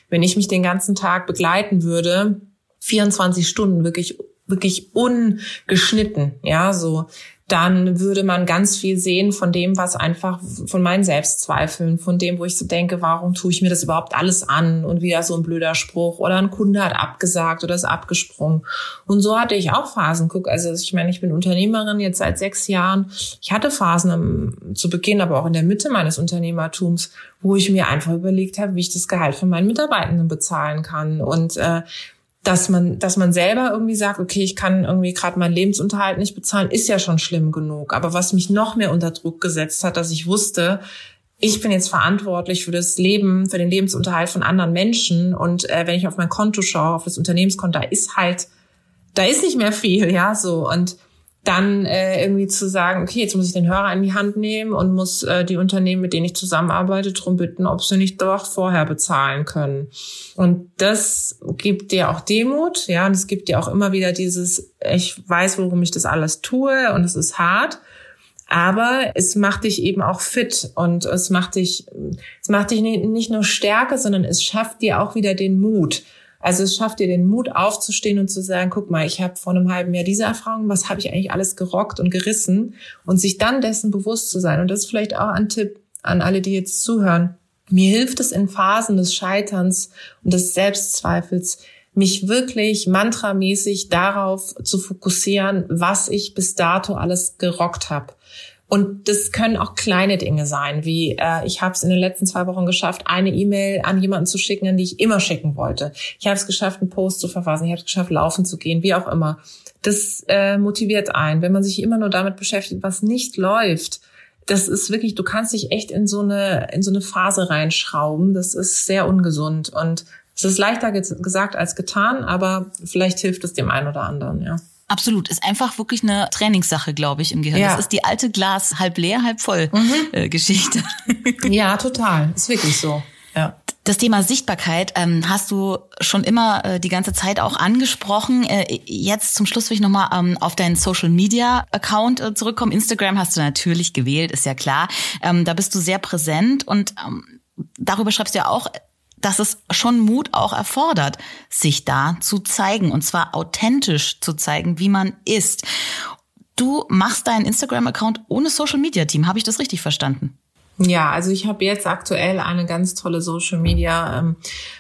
Wenn ich mich den ganzen Tag begleiten würde, 24 Stunden wirklich wirklich ungeschnitten, ja, so dann würde man ganz viel sehen von dem, was einfach von meinen Selbstzweifeln, von dem, wo ich so denke, warum tue ich mir das überhaupt alles an und wieder so ein blöder Spruch oder ein Kunde hat abgesagt oder ist abgesprungen. Und so hatte ich auch Phasen. Guck, also ich meine, ich bin Unternehmerin jetzt seit sechs Jahren. Ich hatte Phasen am, zu Beginn, aber auch in der Mitte meines Unternehmertums, wo ich mir einfach überlegt habe, wie ich das Gehalt von meinen Mitarbeitenden bezahlen kann und äh, dass man, dass man selber irgendwie sagt, okay, ich kann irgendwie gerade meinen Lebensunterhalt nicht bezahlen, ist ja schon schlimm genug. Aber was mich noch mehr unter Druck gesetzt hat, dass ich wusste, ich bin jetzt verantwortlich für das Leben, für den Lebensunterhalt von anderen Menschen. Und äh, wenn ich auf mein Konto schaue, auf das Unternehmenskonto, da ist halt, da ist nicht mehr viel, ja, so. Und dann äh, irgendwie zu sagen, okay, jetzt muss ich den Hörer in die Hand nehmen und muss äh, die Unternehmen, mit denen ich zusammenarbeite, darum bitten, ob sie nicht doch vorher bezahlen können. Und das gibt dir auch Demut, ja, und es gibt dir auch immer wieder dieses, ich weiß, worum ich das alles tue und es ist hart. Aber es macht dich eben auch fit und es macht dich, es macht dich nicht nur stärker, sondern es schafft dir auch wieder den Mut. Also es schafft dir den Mut aufzustehen und zu sagen, guck mal, ich habe vor einem halben Jahr diese Erfahrung, was habe ich eigentlich alles gerockt und gerissen und sich dann dessen bewusst zu sein. Und das ist vielleicht auch ein Tipp an alle, die jetzt zuhören. Mir hilft es in Phasen des Scheiterns und des Selbstzweifels, mich wirklich mantramäßig darauf zu fokussieren, was ich bis dato alles gerockt habe. Und das können auch kleine Dinge sein, wie äh, ich habe es in den letzten zwei Wochen geschafft, eine E-Mail an jemanden zu schicken, an die ich immer schicken wollte. Ich habe es geschafft, einen Post zu verfassen. Ich habe es geschafft, laufen zu gehen, wie auch immer. Das äh, motiviert ein, wenn man sich immer nur damit beschäftigt, was nicht läuft. Das ist wirklich, du kannst dich echt in so eine in so eine Phase reinschrauben. Das ist sehr ungesund und es ist leichter gesagt als getan, aber vielleicht hilft es dem einen oder anderen, ja. Absolut, ist einfach wirklich eine Trainingssache, glaube ich, im Gehirn. Ja. Das ist die alte Glas halb leer, halb voll mhm. äh, Geschichte. Ja, total, ist wirklich so. Ja. Das Thema Sichtbarkeit ähm, hast du schon immer äh, die ganze Zeit auch angesprochen. Äh, jetzt zum Schluss will ich nochmal ähm, auf deinen Social Media Account äh, zurückkommen. Instagram hast du natürlich gewählt, ist ja klar. Ähm, da bist du sehr präsent und ähm, darüber schreibst du ja auch dass es schon Mut auch erfordert, sich da zu zeigen und zwar authentisch zu zeigen, wie man ist. Du machst deinen Instagram-Account ohne Social-Media-Team. Habe ich das richtig verstanden? Ja, also ich habe jetzt aktuell eine ganz tolle Social Media ähm,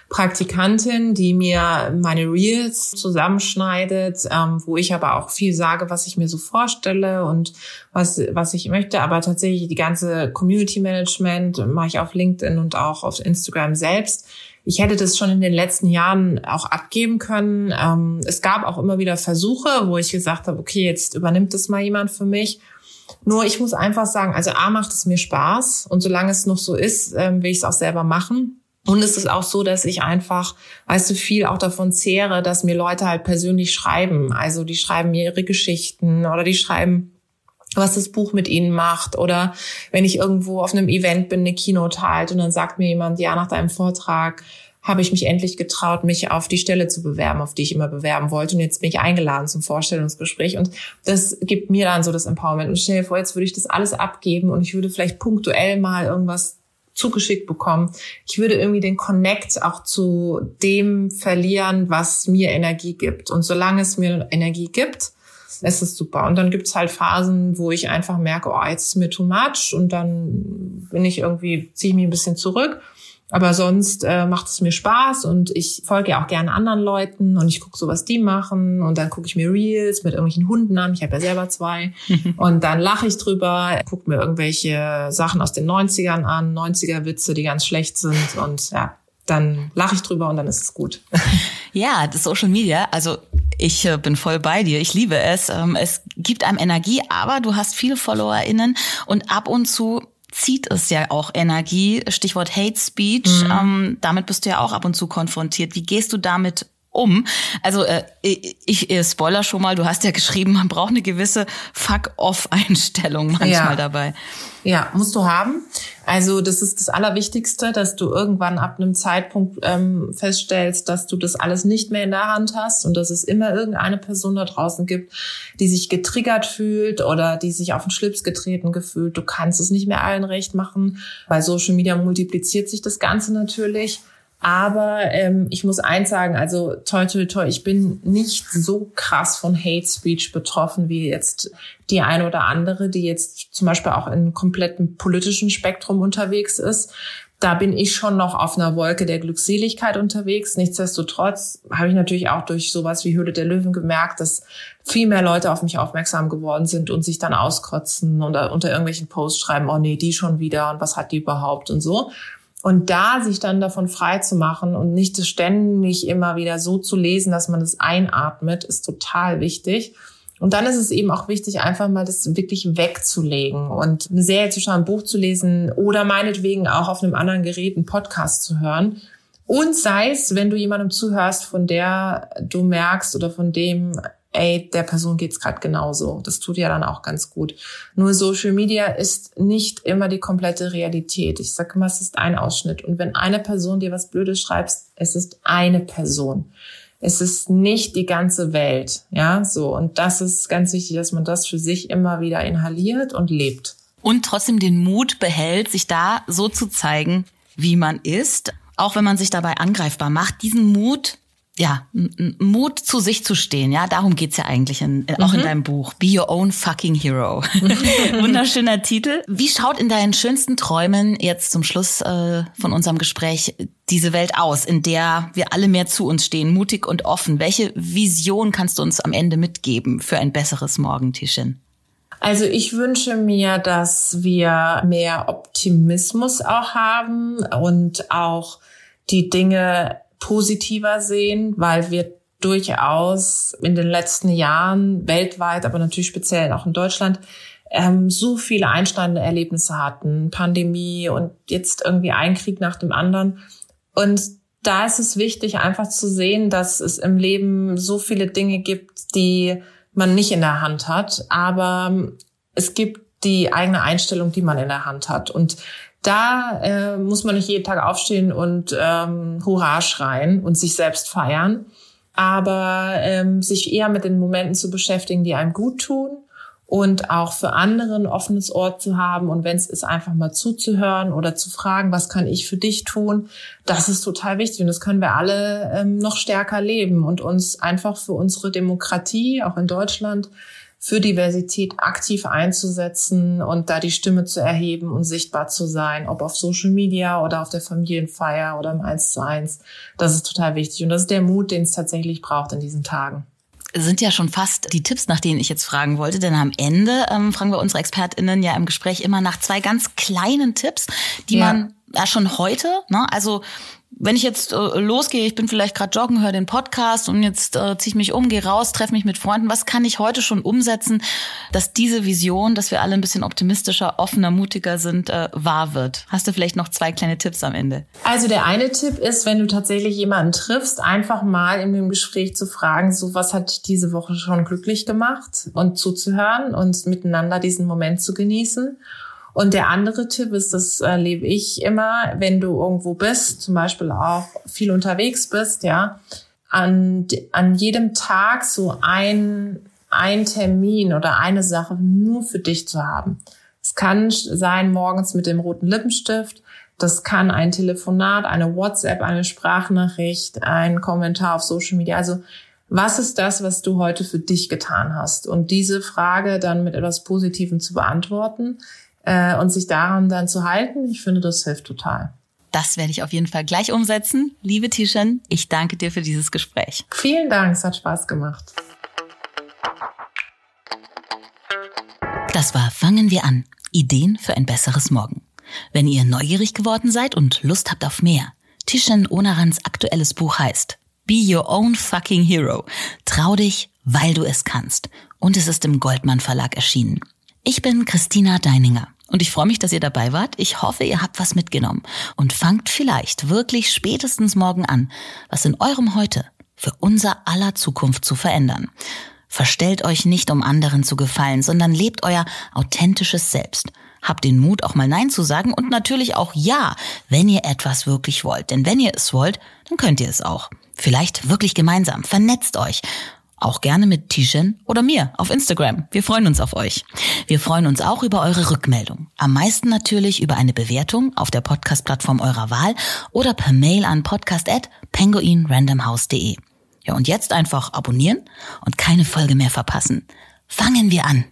Praktikantin, die mir meine Reels zusammenschneidet, ähm, wo ich aber auch viel sage, was ich mir so vorstelle und was was ich möchte. Aber tatsächlich die ganze Community Management mache ich auf LinkedIn und auch auf Instagram selbst. Ich hätte das schon in den letzten Jahren auch abgeben können. Ähm, es gab auch immer wieder Versuche, wo ich gesagt habe, okay, jetzt übernimmt das mal jemand für mich. Nur ich muss einfach sagen, also A macht es mir Spaß und solange es noch so ist, ähm, will ich es auch selber machen. Und es ist auch so, dass ich einfach, weißt du, viel auch davon zehre, dass mir Leute halt persönlich schreiben. Also die schreiben mir ihre Geschichten oder die schreiben, was das Buch mit ihnen macht. Oder wenn ich irgendwo auf einem Event bin, eine Keynote halt und dann sagt mir jemand, ja, nach deinem Vortrag habe ich mich endlich getraut, mich auf die Stelle zu bewerben, auf die ich immer bewerben wollte. Und jetzt bin ich eingeladen zum Vorstellungsgespräch. Und das gibt mir dann so das Empowerment. Und stell dir vor, jetzt würde ich das alles abgeben und ich würde vielleicht punktuell mal irgendwas zugeschickt bekommen. Ich würde irgendwie den Connect auch zu dem verlieren, was mir Energie gibt. Und solange es mir Energie gibt, ist es super. Und dann gibt's halt Phasen, wo ich einfach merke, oh, jetzt ist mir too much und dann bin ich irgendwie, ziehe ich mich ein bisschen zurück. Aber sonst äh, macht es mir Spaß und ich folge ja auch gerne anderen Leuten und ich gucke so, was die machen und dann gucke ich mir Reels mit irgendwelchen Hunden an. Ich habe ja selber zwei. und dann lache ich drüber, gucke mir irgendwelche Sachen aus den 90ern an, 90er-Witze, die ganz schlecht sind und ja, dann lache ich drüber und dann ist es gut. Ja, das Social Media, also ich äh, bin voll bei dir. Ich liebe es. Ähm, es gibt einem Energie, aber du hast viele FollowerInnen und ab und zu zieht es ja auch Energie. Stichwort Hate Speech. Mhm. Ähm, damit bist du ja auch ab und zu konfrontiert. Wie gehst du damit um. Also äh, ich, äh, spoiler schon mal, du hast ja geschrieben, man braucht eine gewisse Fuck-off-Einstellung manchmal ja. dabei. Ja, musst du haben. Also das ist das Allerwichtigste, dass du irgendwann ab einem Zeitpunkt ähm, feststellst, dass du das alles nicht mehr in der Hand hast und dass es immer irgendeine Person da draußen gibt, die sich getriggert fühlt oder die sich auf den Schlips getreten gefühlt. Du kannst es nicht mehr allen recht machen. Bei Social Media multipliziert sich das Ganze natürlich. Aber ähm, ich muss eins sagen, also toi toi toi, ich bin nicht so krass von Hate Speech betroffen wie jetzt die eine oder andere, die jetzt zum Beispiel auch in kompletten politischen Spektrum unterwegs ist. Da bin ich schon noch auf einer Wolke der Glückseligkeit unterwegs. Nichtsdestotrotz habe ich natürlich auch durch sowas wie Höhle der Löwen gemerkt, dass viel mehr Leute auf mich aufmerksam geworden sind und sich dann auskotzen oder unter irgendwelchen Posts schreiben, oh nee, die schon wieder und was hat die überhaupt und so. Und da sich dann davon frei zu machen und nicht ständig immer wieder so zu lesen, dass man es einatmet, ist total wichtig. Und dann ist es eben auch wichtig, einfach mal das wirklich wegzulegen und eine Serie zu schauen, ein Buch zu lesen oder meinetwegen auch auf einem anderen Gerät einen Podcast zu hören. Und sei es, wenn du jemandem zuhörst, von der du merkst oder von dem ey, der Person geht's gerade genauso. Das tut ja dann auch ganz gut. Nur Social Media ist nicht immer die komplette Realität. Ich sage immer, es ist ein Ausschnitt. Und wenn eine Person dir was Blödes schreibt, es ist eine Person. Es ist nicht die ganze Welt. Ja, so. Und das ist ganz wichtig, dass man das für sich immer wieder inhaliert und lebt. Und trotzdem den Mut behält, sich da so zu zeigen, wie man ist. Auch wenn man sich dabei angreifbar macht, diesen Mut ja, Mut zu sich zu stehen, ja, darum geht's ja eigentlich in, auch mhm. in deinem Buch. Be your own fucking hero. Wunderschöner Titel. Wie schaut in deinen schönsten Träumen jetzt zum Schluss äh, von unserem Gespräch diese Welt aus, in der wir alle mehr zu uns stehen, mutig und offen? Welche Vision kannst du uns am Ende mitgeben für ein besseres Morgen, Tischin? Also ich wünsche mir, dass wir mehr Optimismus auch haben und auch die Dinge positiver sehen, weil wir durchaus in den letzten Jahren weltweit, aber natürlich speziell auch in Deutschland, ähm, so viele einschneidende Erlebnisse hatten. Pandemie und jetzt irgendwie ein Krieg nach dem anderen. Und da ist es wichtig, einfach zu sehen, dass es im Leben so viele Dinge gibt, die man nicht in der Hand hat, aber es gibt die eigene Einstellung, die man in der Hand hat. Und da äh, muss man nicht jeden Tag aufstehen und ähm, Hurra schreien und sich selbst feiern, aber ähm, sich eher mit den Momenten zu beschäftigen, die einem gut tun und auch für andere ein offenes Ort zu haben und wenn es ist, einfach mal zuzuhören oder zu fragen, was kann ich für dich tun, das ist total wichtig und das können wir alle ähm, noch stärker leben und uns einfach für unsere Demokratie, auch in Deutschland, für Diversität aktiv einzusetzen und da die Stimme zu erheben und sichtbar zu sein, ob auf Social Media oder auf der Familienfeier oder im Eins zu eins. Das ist total wichtig und das ist der Mut, den es tatsächlich braucht in diesen Tagen sind ja schon fast die Tipps, nach denen ich jetzt fragen wollte. Denn am Ende ähm, fragen wir unsere ExpertInnen ja im Gespräch immer nach zwei ganz kleinen Tipps, die ja. man ja schon heute, ne, also wenn ich jetzt äh, losgehe, ich bin vielleicht gerade joggen, höre den Podcast und jetzt äh, ziehe ich mich um, gehe raus, treffe mich mit Freunden, was kann ich heute schon umsetzen, dass diese Vision, dass wir alle ein bisschen optimistischer, offener, mutiger sind, äh, wahr wird? Hast du vielleicht noch zwei kleine Tipps am Ende? Also der eine Tipp ist, wenn du tatsächlich jemanden triffst, einfach mal in dem Gespräch zu fragen, so was hat diese Woche schon glücklich gemacht und zuzuhören und miteinander diesen Moment zu genießen. Und der andere Tipp ist, das erlebe ich immer, wenn du irgendwo bist, zum Beispiel auch viel unterwegs bist, ja, an, an jedem Tag so ein, ein Termin oder eine Sache nur für dich zu haben. Es kann sein morgens mit dem roten Lippenstift, das kann ein Telefonat, eine WhatsApp, eine Sprachnachricht, ein Kommentar auf Social Media. Also was ist das, was du heute für dich getan hast? Und diese Frage dann mit etwas Positivem zu beantworten, äh, und sich daran dann zu halten, ich finde, das hilft total. Das werde ich auf jeden Fall gleich umsetzen. Liebe Tishan, ich danke dir für dieses Gespräch. Vielen Dank, es hat Spaß gemacht. Das war Fangen wir an. Ideen für ein besseres Morgen. Wenn ihr neugierig geworden seid und Lust habt auf mehr, Tishan Onarans aktuelles Buch heißt Be Your Own Fucking Hero. Trau dich, weil du es kannst. Und es ist im Goldmann Verlag erschienen. Ich bin Christina Deininger und ich freue mich, dass ihr dabei wart. Ich hoffe, ihr habt was mitgenommen und fangt vielleicht wirklich spätestens morgen an, was in eurem Heute für unser aller Zukunft zu verändern. Verstellt euch nicht, um anderen zu gefallen, sondern lebt euer authentisches Selbst. Habt den Mut, auch mal Nein zu sagen und natürlich auch Ja, wenn ihr etwas wirklich wollt. Denn wenn ihr es wollt, dann könnt ihr es auch. Vielleicht wirklich gemeinsam. Vernetzt euch Auch gerne mit Tishan oder mir auf Instagram. Wir freuen uns auf euch. Wir freuen uns auch über eure Rückmeldung. Am meisten natürlich über eine Bewertung auf der Podcast-Plattform eurer Wahl oder per Mail an podcast@penguinrandomhouse.de. Ja, und jetzt einfach abonnieren und keine Folge mehr verpassen. Fangen wir an.